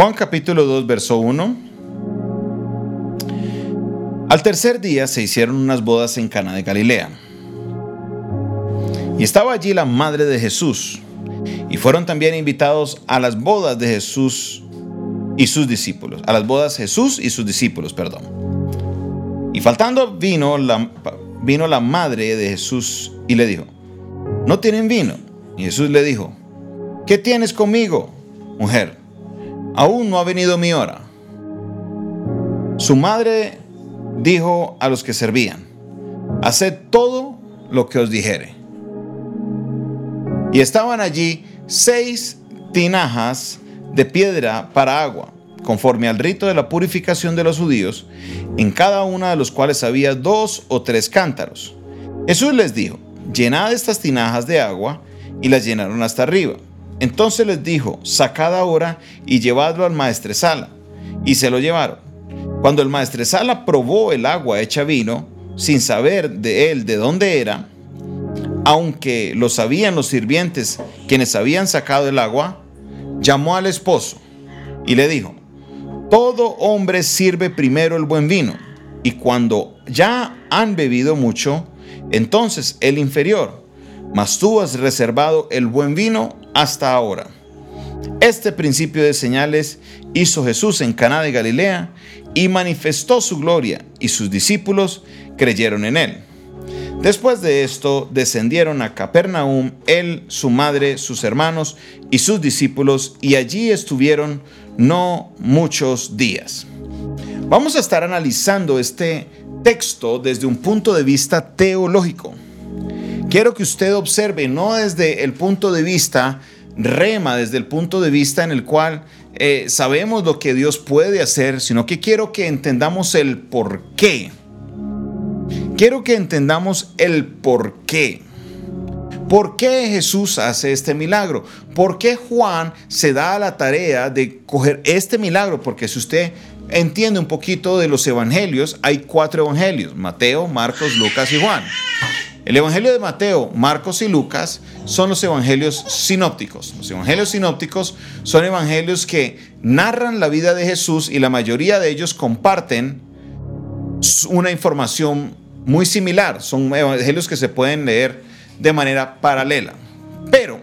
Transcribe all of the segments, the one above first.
Juan capítulo 2, verso 1. Al tercer día se hicieron unas bodas en Cana de Galilea. Y estaba allí la madre de Jesús. Y fueron también invitados a las bodas de Jesús y sus discípulos. A las bodas Jesús y sus discípulos, perdón. Y faltando vino la, vino la madre de Jesús y le dijo, no tienen vino. Y Jesús le dijo, ¿qué tienes conmigo, mujer? Aún no ha venido mi hora. Su madre dijo a los que servían, haced todo lo que os dijere. Y estaban allí seis tinajas de piedra para agua, conforme al rito de la purificación de los judíos, en cada una de los cuales había dos o tres cántaros. Jesús les dijo, llenad estas tinajas de agua, y las llenaron hasta arriba. Entonces les dijo, sacad ahora y llevadlo al maestresala. Y se lo llevaron. Cuando el maestresala probó el agua hecha vino, sin saber de él de dónde era, aunque lo sabían los sirvientes quienes habían sacado el agua, llamó al esposo y le dijo, todo hombre sirve primero el buen vino, y cuando ya han bebido mucho, entonces el inferior, mas tú has reservado el buen vino hasta ahora. Este principio de señales hizo Jesús en Caná de Galilea y manifestó su gloria, y sus discípulos creyeron en él. Después de esto descendieron a Capernaum él, su madre, sus hermanos y sus discípulos, y allí estuvieron no muchos días. Vamos a estar analizando este texto desde un punto de vista teológico. Quiero que usted observe, no desde el punto de vista rema, desde el punto de vista en el cual eh, sabemos lo que Dios puede hacer, sino que quiero que entendamos el por qué. Quiero que entendamos el por qué. ¿Por qué Jesús hace este milagro? ¿Por qué Juan se da a la tarea de coger este milagro? Porque si usted entiende un poquito de los evangelios, hay cuatro evangelios, Mateo, Marcos, Lucas y Juan. El Evangelio de Mateo, Marcos y Lucas son los evangelios sinópticos. Los evangelios sinópticos son evangelios que narran la vida de Jesús y la mayoría de ellos comparten una información muy similar, son evangelios que se pueden leer de manera paralela. Pero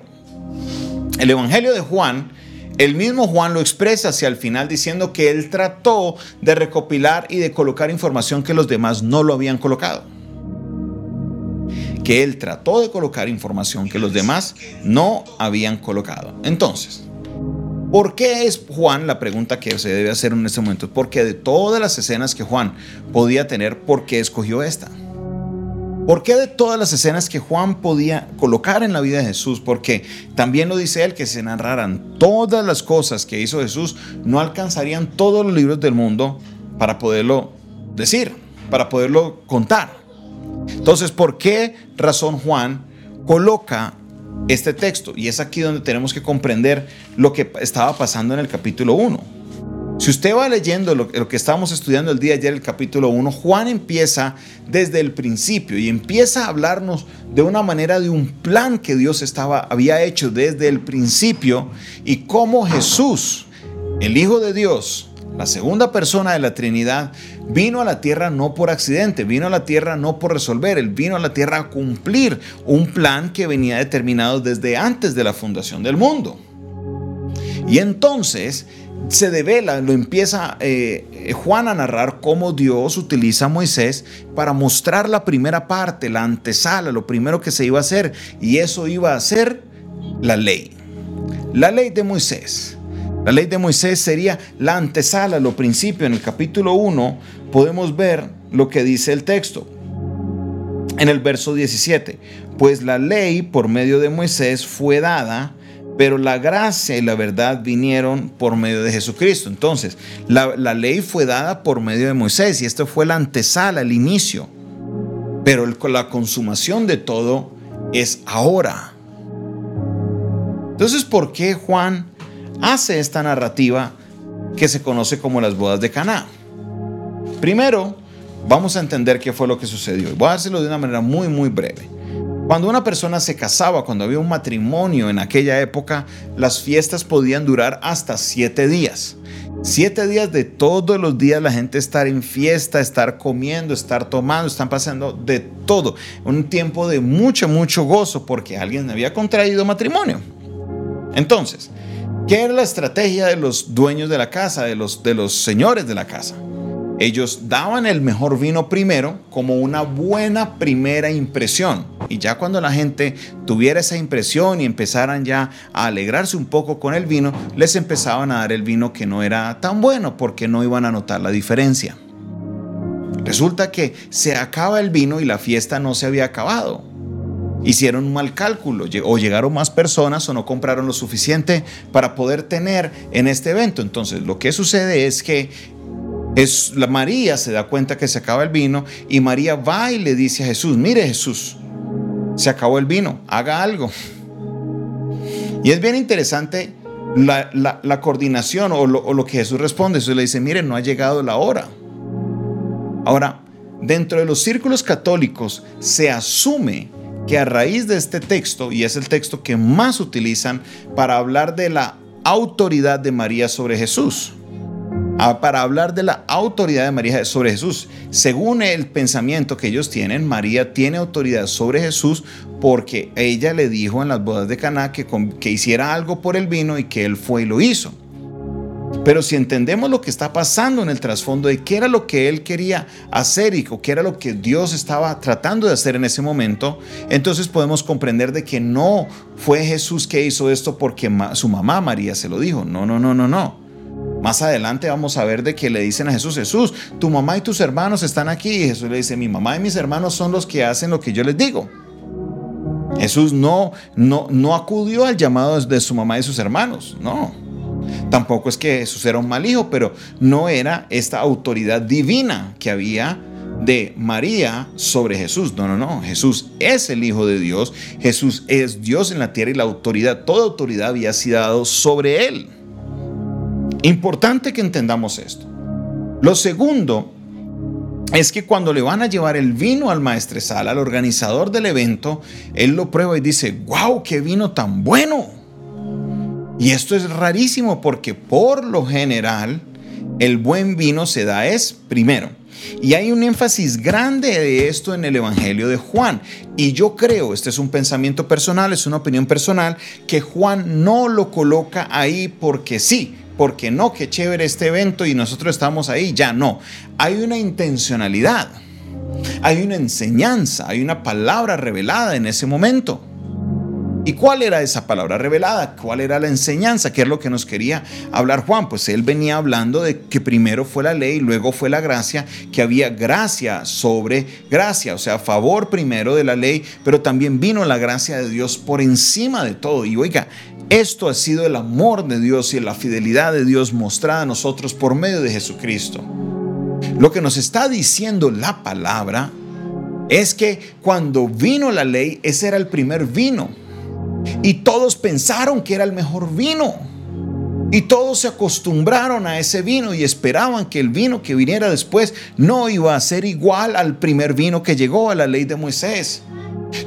el Evangelio de Juan, el mismo Juan lo expresa hacia el final diciendo que él trató de recopilar y de colocar información que los demás no lo habían colocado. Que él trató de colocar información que los demás no habían colocado. Entonces, ¿Por qué es Juan la pregunta que se debe hacer en este momento? Porque de todas las escenas que Juan podía tener, ¿por qué escogió esta? ¿Por qué de todas las escenas que Juan podía colocar en la vida de Jesús? Porque también lo dice él que se narraran todas las cosas que hizo Jesús, no alcanzarían todos los libros del mundo para poderlo decir, para poderlo contar. Entonces, ¿por qué razón Juan coloca este texto. Y es aquí donde tenemos que comprender lo que estaba pasando en el capítulo 1. Si usted va leyendo lo, que estábamos estudiando el día de ayer, el capítulo 1, Juan empieza desde el principio y empieza a hablarnos de una manera de un plan que Dios estaba, había hecho desde el principio y cómo Jesús, el Hijo de Dios, la segunda persona de la Trinidad, vino a la tierra no por accidente, vino a la tierra no por resolver, él vino a la tierra a cumplir un plan que venía determinado desde antes de la fundación del mundo. Y entonces se devela, lo empieza eh, Juan a narrar cómo Dios utiliza a Moisés para mostrar la primera parte, la antesala, lo primero que se iba a hacer, y eso iba a ser la ley. La ley de Moisés. La ley de Moisés sería la antesala, lo principio. En el capítulo 1 podemos ver lo que dice el texto. En el verso 17, pues la ley por medio de Moisés fue dada, pero la gracia y la verdad vinieron por medio de Jesucristo. Entonces, la, la ley fue dada por medio de Moisés y esto fue la antesala, el inicio. Pero la consumación de todo es ahora. Entonces, ¿por qué Juan hace esta narrativa que se conoce como las bodas de Caná. Primero, vamos a entender qué fue lo que sucedió. Voy a hacerlo de una manera muy, muy breve. Cuando una persona se casaba, cuando había un matrimonio en aquella época, las fiestas podían durar hasta siete días. Siete días de todos los días la gente estar en fiesta, estar comiendo, estar tomando, están pasando de todo. Un tiempo de mucho, mucho gozo porque alguien había contraído matrimonio. Entonces, ¿qué era la estrategia de los dueños de la casa, de los, de los señores de la casa? Ellos daban el mejor vino primero como una buena primera impresión. Y ya cuando la gente tuviera esa impresión y empezaran ya a alegrarse un poco con el vino, les empezaban a dar el vino que no era tan bueno porque no iban a notar la diferencia. Resulta que se acaba el vino y la fiesta no se había acabado. Hicieron un mal cálculo o llegaron más personas o no compraron lo suficiente para poder tener en este evento. Entonces lo que sucede es que es, la María se da cuenta que se acaba el vino y María va y le dice a Jesús, mire Jesús, se acabó el vino, haga algo. Y es bien interesante la, coordinación o lo, o lo, que Jesús responde. Jesús le dice, mire, no ha llegado la hora. Ahora, dentro de los círculos católicos se asume que a raíz de este texto, y es el texto que más utilizan para hablar de la autoridad de María sobre Jesús, para hablar de la autoridad de María sobre Jesús. Según el pensamiento que ellos tienen, María tiene autoridad sobre Jesús porque ella le dijo en las bodas de Caná que, que hiciera algo por el vino y que él fue y lo hizo. Pero si entendemos lo que está pasando en el trasfondo de qué era lo que él quería hacer y qué era lo que Dios estaba tratando de hacer en ese momento, entonces podemos comprender de que no fue Jesús que hizo esto porque su mamá María se lo dijo. No, no, no, no, no. Más adelante vamos a ver de que le dicen a Jesús, Jesús, tu mamá y tus hermanos están aquí. Y Jesús le dice, mi mamá y mis hermanos son los que hacen lo que yo les digo. Jesús no, no, no acudió al llamado de su mamá y sus hermanos, no. Tampoco es que Jesús era un mal hijo, pero no era esta autoridad divina que había de María sobre Jesús. No, no, no. Jesús es el Hijo de Dios. Jesús es Dios en la tierra y la autoridad, toda autoridad había sido dado sobre él. Importante que entendamos esto. Lo segundo es que cuando le van a llevar el vino al maestresala, al organizador del evento, él lo prueba y dice, wow, qué vino tan bueno. Y esto es rarísimo porque por lo general el buen vino se da es primero. Y hay un énfasis grande de esto en el Evangelio de Juan. Y yo creo, este es un pensamiento personal, es una opinión personal, que Juan no lo coloca ahí porque sí, porque no, qué chévere este evento y nosotros estamos ahí, ya no. Hay una intencionalidad, hay una enseñanza, hay una palabra revelada en ese momento. ¿Y cuál era esa palabra revelada? ¿Cuál era la enseñanza? ¿Qué es lo que nos quería hablar Juan? Pues él venía hablando de que primero fue la ley, luego fue la gracia, que había gracia sobre gracia, o sea, favor primero de la ley, pero también vino la gracia de Dios por encima de todo. Y oiga, esto ha sido el amor de Dios y la fidelidad de Dios mostrada a nosotros por medio de Jesucristo. Lo que nos está diciendo la palabra es que cuando vino la ley, ese era el primer vino. Y todos pensaron que era el mejor vino. Y todos se acostumbraron a ese vino y esperaban que el vino que viniera después no iba a ser igual al primer vino que llegó a la ley de Moisés.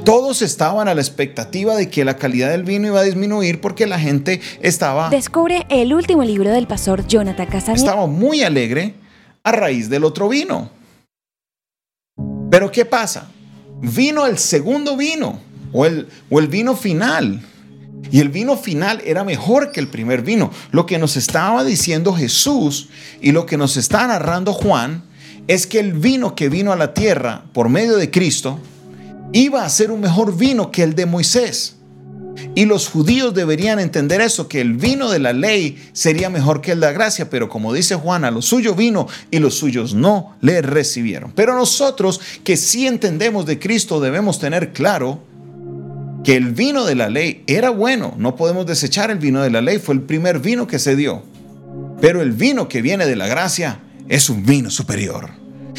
Todos estaban a la expectativa de que la calidad del vino iba a disminuir porque la gente estaba... Descubre el último libro del pastor Jonathan Casabian. Estaba muy alegre a raíz del otro vino. Pero ¿qué pasa? Vino el segundo vino o el, o el vino final. Y el vino final era mejor que el primer vino. Lo que nos estaba diciendo Jesús y lo que nos está narrando Juan es que el vino que vino a la tierra por medio de Cristo iba a ser un mejor vino que el de Moisés. Y los judíos deberían entender eso, que el vino de la ley sería mejor que el de la gracia, pero como dice Juan, a lo suyo vino y los suyos no le recibieron. Pero nosotros que sí entendemos de Cristo debemos tener claro que el vino de la ley era bueno, no podemos desechar el vino de la ley, fue el primer vino que se dio. Pero el vino que viene de la gracia es un vino superior,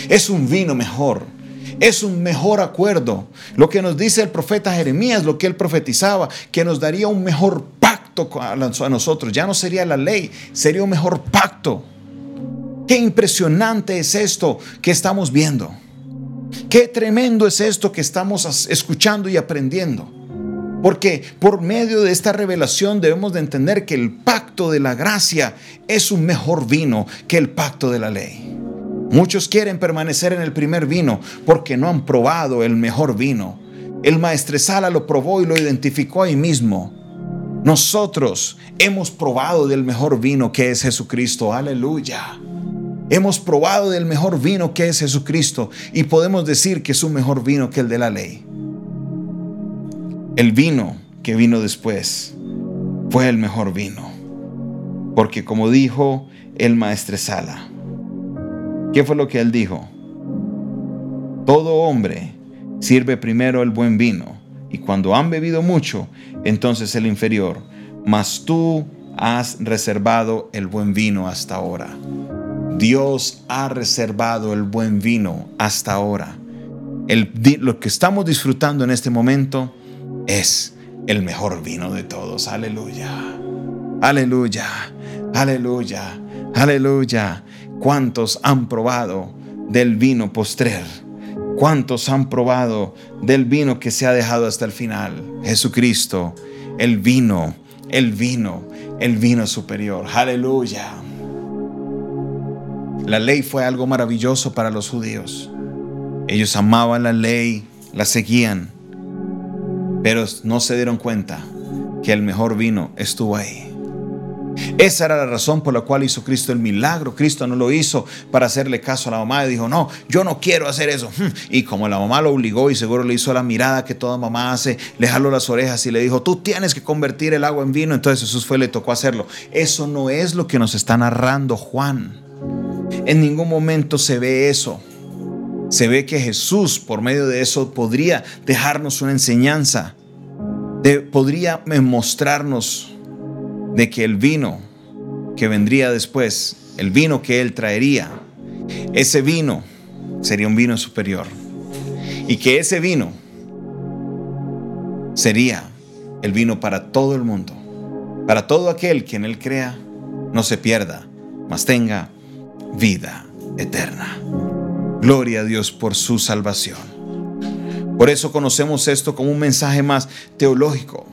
es un vino mejor es un mejor acuerdo. Lo que nos dice el profeta Jeremías, lo que él profetizaba, que nos daría un mejor pacto a nosotros. Ya no sería la ley, sería un mejor pacto. Qué impresionante es esto que estamos viendo. Qué tremendo es esto que estamos escuchando y aprendiendo. Porque por medio de esta revelación debemos de entender que el pacto de la gracia es un mejor vino que el pacto de la ley. Muchos quieren permanecer en el primer vino porque no han probado el mejor vino. El maestresala lo probó y lo identificó ahí mismo. Nosotros hemos probado del mejor vino que es Jesucristo. Aleluya. Hemos probado del mejor vino que es Jesucristo y podemos decir que es un mejor vino que el de la ley. El vino que vino después fue el mejor vino. Porque como dijo el maestresala, ¿qué fue lo que él dijo? Todo hombre sirve primero el buen vino y cuando han bebido mucho, entonces el inferior, mas tú has reservado el buen vino hasta ahora. Dios ha reservado el buen vino hasta ahora. El, lo que estamos disfrutando en este momento es el mejor vino de todos. Aleluya. Aleluya. Aleluya. Aleluya. ¿Cuántos han probado del vino postrer? ¿Cuántos han probado del vino que se ha dejado hasta el final? Jesucristo, el vino, el vino, el vino superior. Aleluya. La ley fue algo maravilloso para los judíos. Ellos amaban la ley, la seguían, pero no se dieron cuenta que el mejor vino estuvo ahí. Esa era la razón por la cual hizo Cristo el milagro. Cristo no lo hizo para hacerle caso a la mamá y dijo, no, yo no quiero hacer eso. Y como la mamá lo obligó y seguro le hizo la mirada que toda mamá hace, le jaló las orejas y le dijo, tú tienes que convertir el agua en vino. Entonces Jesús fue, le tocó hacerlo. Eso no es lo que nos está narrando Juan. En ningún momento se ve eso. Se ve que Jesús por medio de eso podría dejarnos una enseñanza. podría mostrarnos de que el vino que vendría después, el vino que Él traería, ese vino sería un vino superior. Y que ese vino sería el vino para todo el mundo, para todo aquel que en Él crea, no se pierda, mas tenga vida eterna. Gloria a Dios por su salvación. Por eso conocemos esto como un mensaje más teológico,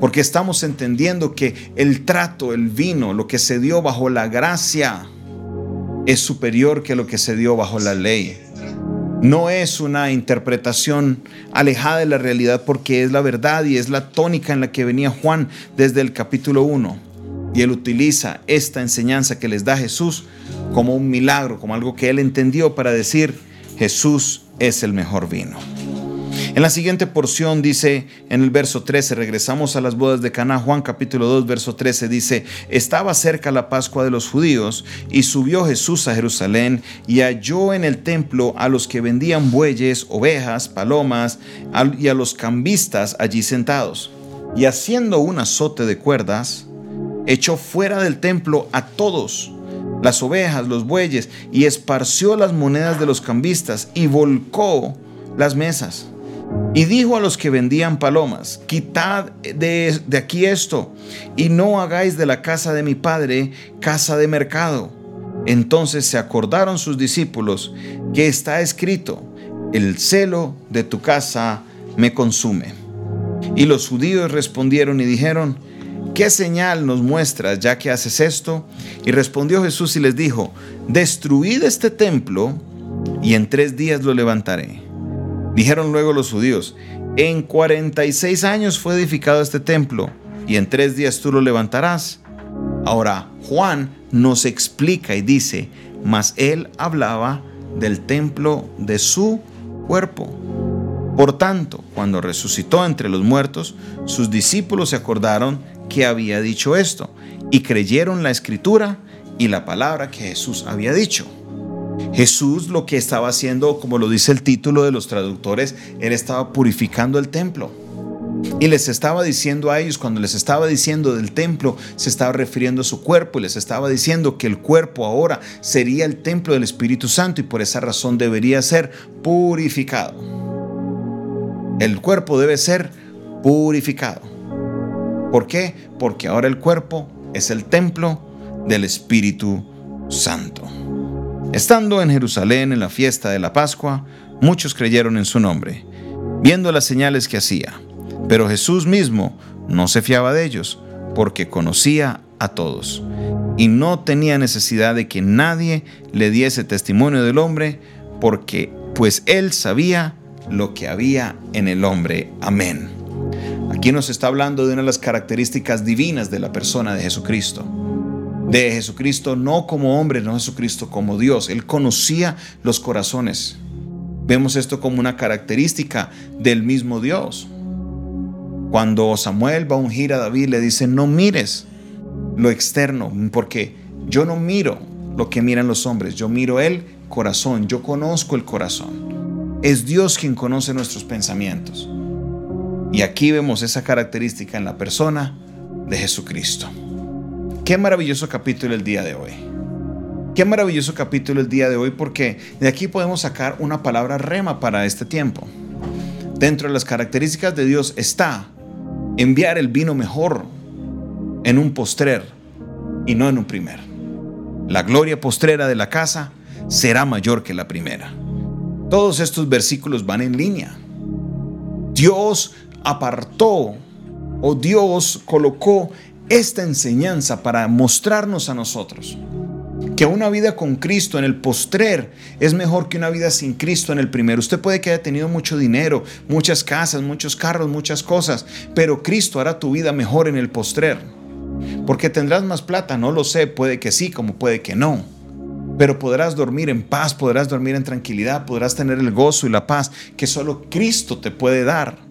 porque estamos entendiendo que el trato, el vino, lo que se dio bajo la gracia, es superior que lo que se dio bajo la ley. No es una interpretación alejada de la realidad porque es la verdad y es la tónica en la que venía Juan desde el capítulo 1. Y él utiliza esta enseñanza que les da Jesús como un milagro, como algo que él entendió para decir, Jesús es el mejor vino. En la siguiente porción dice en el verso 13, regresamos a las bodas de Caná, Juan capítulo 2, verso 13 dice, estaba cerca la Pascua de los judíos y subió Jesús a Jerusalén y halló en el templo a los que vendían bueyes, ovejas, palomas y a los cambistas allí sentados. Y haciendo un azote de cuerdas, echó fuera del templo a todos las ovejas, los bueyes, y esparció las monedas de los cambistas y volcó las mesas. Y dijo a los que vendían palomas, quitad de, de, aquí esto, y no hagáis de la casa de mi padre casa de mercado. Entonces se acordaron sus discípulos que está escrito, el celo de tu casa me consume. Y los judíos respondieron y dijeron, ¿qué señal nos muestras ya que haces esto? Y respondió Jesús y les dijo, destruid este templo y en tres días lo levantaré. Dijeron luego los judíos, en 46 años fue edificado este templo y en tres días tú lo levantarás. Ahora Juan nos explica y dice, mas él hablaba del templo de su cuerpo. Por tanto, cuando resucitó entre los muertos, sus discípulos se acordaron que había dicho esto y creyeron la escritura y la palabra que Jesús había dicho. Jesús lo que estaba haciendo, como lo dice el título de los traductores, él estaba purificando el templo. Y les estaba diciendo a ellos, cuando les estaba diciendo del templo, se estaba refiriendo a su cuerpo y les estaba diciendo que el cuerpo ahora sería el templo del Espíritu Santo y por esa razón debería ser purificado. El cuerpo debe ser purificado. ¿Por qué? Porque ahora el cuerpo es el templo del Espíritu Santo. Estando en Jerusalén en la fiesta de la Pascua, muchos creyeron en su nombre, viendo las señales que hacía. Pero Jesús mismo no se fiaba de ellos, porque conocía a todos, y no tenía necesidad de que nadie le diese testimonio del hombre, porque pues él sabía lo que había en el hombre. Amén. Aquí nos está hablando de una de las características divinas de la persona de Jesucristo. De Jesucristo no como hombre, no Jesucristo como Dios. Él conocía los corazones. Vemos esto como una característica del mismo Dios. Cuando Samuel va a ungir a David, le dice, no mires lo externo, porque yo no miro lo que miran los hombres, yo miro el corazón, yo conozco el corazón. Es Dios quien conoce nuestros pensamientos. Y aquí vemos esa característica en la persona de Jesucristo. Qué maravilloso capítulo el día de hoy. Qué maravilloso capítulo el día de hoy porque de aquí podemos sacar una palabra rema para este tiempo. Dentro de las características de Dios está enviar el vino mejor en un postrer y no en un primer. La gloria postrera de la casa será mayor que la primera. Todos estos versículos van en línea. Dios apartó o Dios colocó esta enseñanza para mostrarnos a nosotros que una vida con Cristo en el postrer es mejor que una vida sin Cristo en el primero. Usted puede que haya tenido mucho dinero, muchas casas, muchos carros, muchas cosas, pero Cristo hará tu vida mejor en el postrer. Porque tendrás más plata, no lo sé, puede que sí, como puede que no. Pero podrás dormir en paz, podrás dormir en tranquilidad, podrás tener el gozo y la paz que solo Cristo te puede dar.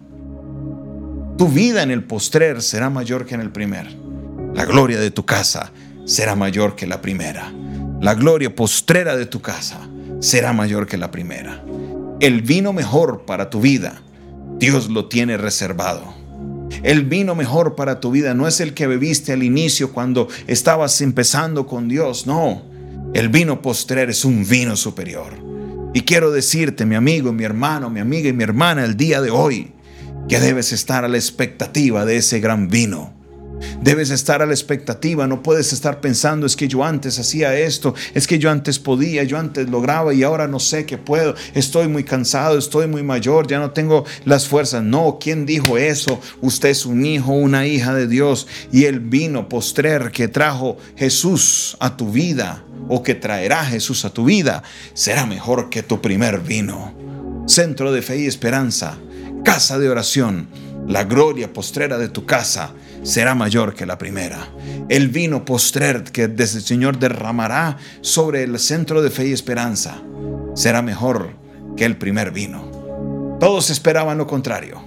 Tu vida en el postrer será mayor que en el primer. La gloria de tu casa será mayor que la primera. La gloria postrera de tu casa será mayor que la primera. El vino mejor para tu vida, Dios lo tiene reservado. El vino mejor para tu vida no es el que bebiste al inicio cuando estabas empezando con Dios, no. El vino postrer es un vino superior. Y quiero decirte, mi amigo, mi hermano, mi amiga y mi hermana, el día de hoy, que debes estar a la expectativa de ese gran vino Debes estar a la expectativa, no puedes estar pensando, es que yo antes hacía esto, es que yo antes podía, yo antes lograba y ahora no sé qué puedo, estoy muy cansado, estoy muy mayor, ya no tengo las fuerzas. No, ¿quién dijo eso? Usted es un hijo, una hija de Dios y el vino postrer que trajo Jesús a tu vida o que traerá Jesús a tu vida será mejor que tu primer vino. Centro de fe y esperanza, casa de oración, la gloria postrera de tu casa será mayor que la primera. El vino postrer que desde el Señor derramará sobre el centro de fe y esperanza será mejor que el primer vino. Todos esperaban lo contrario.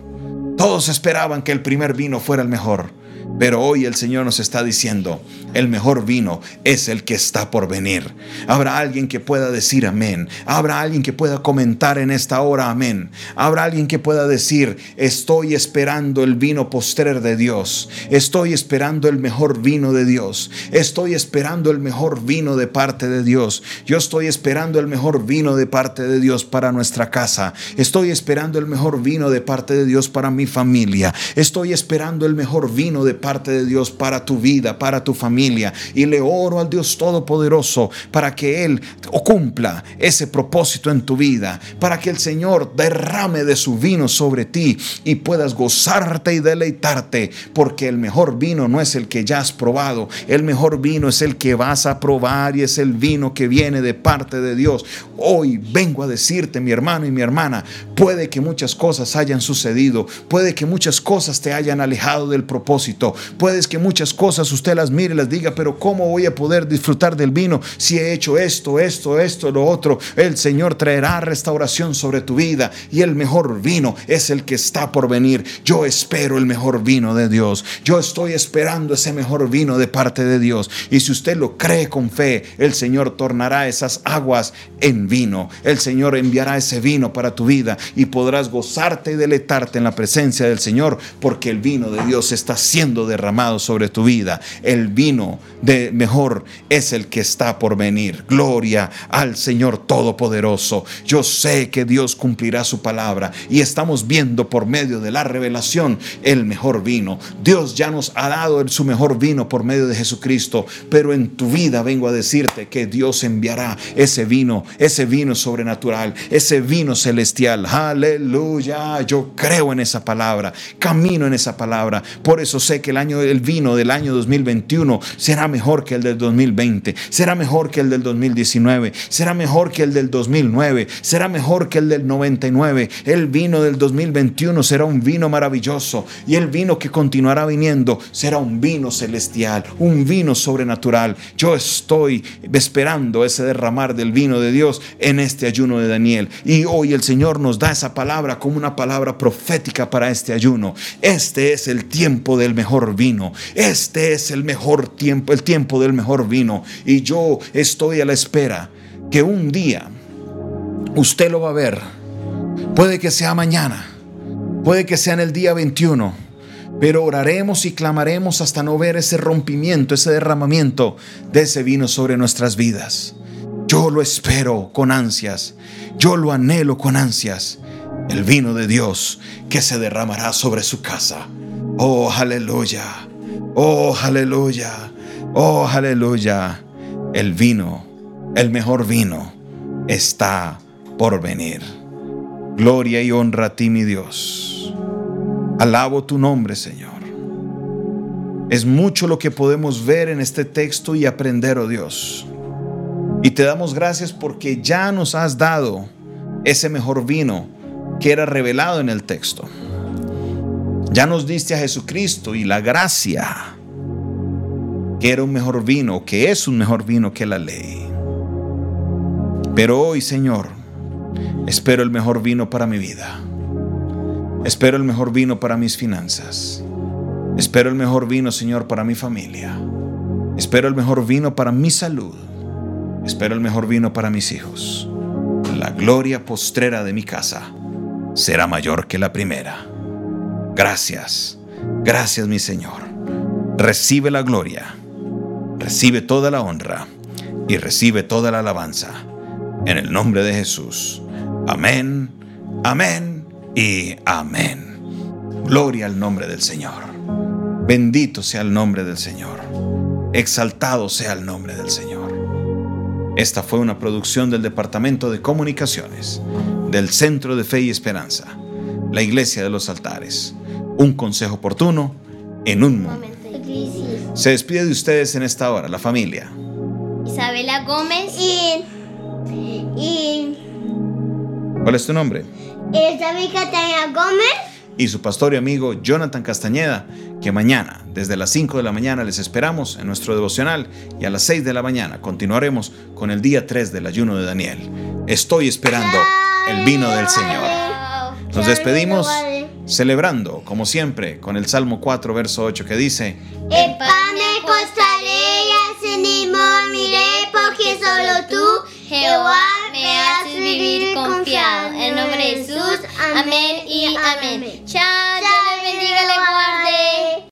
Todos esperaban que el primer vino fuera el mejor. Pero hoy el Señor nos está diciendo, el mejor vino es el que está por venir. Habrá alguien que pueda decir amén. Habrá alguien que pueda comentar en esta hora amén. Habrá alguien que pueda decir, estoy esperando el vino postrer de Dios. Estoy esperando el mejor vino de Dios. Estoy esperando el mejor vino de parte de Dios. Yo estoy esperando el mejor vino de parte de Dios para nuestra casa. Estoy esperando el mejor vino de parte de Dios para mi familia. Estoy esperando el mejor vino de parte de Dios para tu vida, para tu familia y le oro al Dios Todopoderoso para que Él cumpla ese propósito en tu vida, para que el Señor derrame de su vino sobre ti y puedas gozarte y deleitarte, porque el mejor vino no es el que ya has probado, el mejor vino es el que vas a probar y es el vino que viene de parte de Dios. Hoy vengo a decirte, mi hermano y mi hermana, puede que muchas cosas hayan sucedido, puede que muchas cosas te hayan alejado del propósito, puedes que muchas cosas usted las mire y las diga, pero ¿cómo voy a poder disfrutar del vino si he hecho esto, esto, esto, lo otro? El Señor traerá restauración sobre tu vida y el mejor vino es el que está por venir. Yo espero el mejor vino de Dios. Yo estoy esperando ese mejor vino de parte de Dios. Y si usted lo cree con fe, el Señor tornará esas aguas en vino. El Señor enviará ese vino para tu vida y podrás gozarte y deleitarte en la presencia del Señor porque el vino de Dios está siendo derramado sobre tu vida. El vino de mejor es el que está por venir. Gloria al Señor Todopoderoso. Yo sé que Dios cumplirá su palabra y estamos viendo por medio de la revelación el mejor vino. Dios ya nos ha dado su mejor vino por medio de Jesucristo, pero en tu vida vengo a decirte que Dios enviará ese vino, ese vino sobrenatural, ese vino celestial. Aleluya. Yo creo en esa palabra, camino en esa palabra. Por eso sé que el año el vino del año 2021 será mejor que el del 2020, será mejor que el del 2019, será mejor que el del 2009, será mejor que el del 99. El vino del 2021 será un vino maravilloso y el vino que continuará viniendo será un vino celestial, un vino sobrenatural. Yo estoy esperando ese derramar del vino de Dios en este ayuno de Daniel y hoy el Señor nos da esa palabra como una palabra profética para este ayuno. Este es el tiempo del mejor vino. Este es el mejor tiempo, el tiempo del mejor vino. Y yo estoy a la espera que un día usted lo va a ver. Puede que sea mañana. Puede que sea en el día 21. Pero oraremos y clamaremos hasta no ver ese rompimiento, ese derramamiento de ese vino sobre nuestras vidas. Yo lo espero con ansias. Yo lo anhelo con ansias el vino de Dios que se derramará sobre su casa. Oh, aleluya. Oh, aleluya. Oh, aleluya. El vino, el mejor vino, está por venir. Gloria y honra a ti, mi Dios. Alabo tu nombre, Señor. Es mucho lo que podemos ver en este texto y aprender, oh Dios. Y te damos gracias porque ya nos has dado ese mejor vino que era revelado en el texto. Ya nos diste a Jesucristo y la gracia, que era un mejor vino, que es un mejor vino que la ley. Pero hoy, Señor, espero el mejor vino para mi vida. Espero el mejor vino para mis finanzas. Espero el mejor vino, Señor, para mi familia. Espero el mejor vino para mi salud. Espero el mejor vino para mis hijos. La gloria postrera de mi casa será mayor que la primera. Gracias, gracias mi Señor. Recibe la gloria, recibe toda la honra y recibe toda la alabanza. En el nombre de Jesús. Amén, amén y amén. Gloria al nombre del Señor. Bendito sea el nombre del Señor. Exaltado sea el nombre del Señor. Esta fue una producción del Departamento de Comunicaciones del Centro de Fe y Esperanza, la Iglesia de los Altares. Un consejo oportuno en un momento. Se despide de ustedes en esta hora, la familia. Isabela Gómez y... y ¿Cuál es tu nombre? Isabel Catalina Gómez. Y su pastor y amigo Jonathan Castañeda, que mañana, desde las 5 de la mañana, les esperamos en nuestro devocional y a las 6 de la mañana continuaremos con el día 3 del ayuno de Daniel. Estoy esperando el vino del Señor. Nos despedimos celebrando, como siempre, con el Salmo 4, verso 8, que dice: El pan me costaré y miré, porque solo tú, Jehová, me haces vivir confiado. En nombre de Jesús, amén y amén. Chao, Dios le bendiga, le guarde.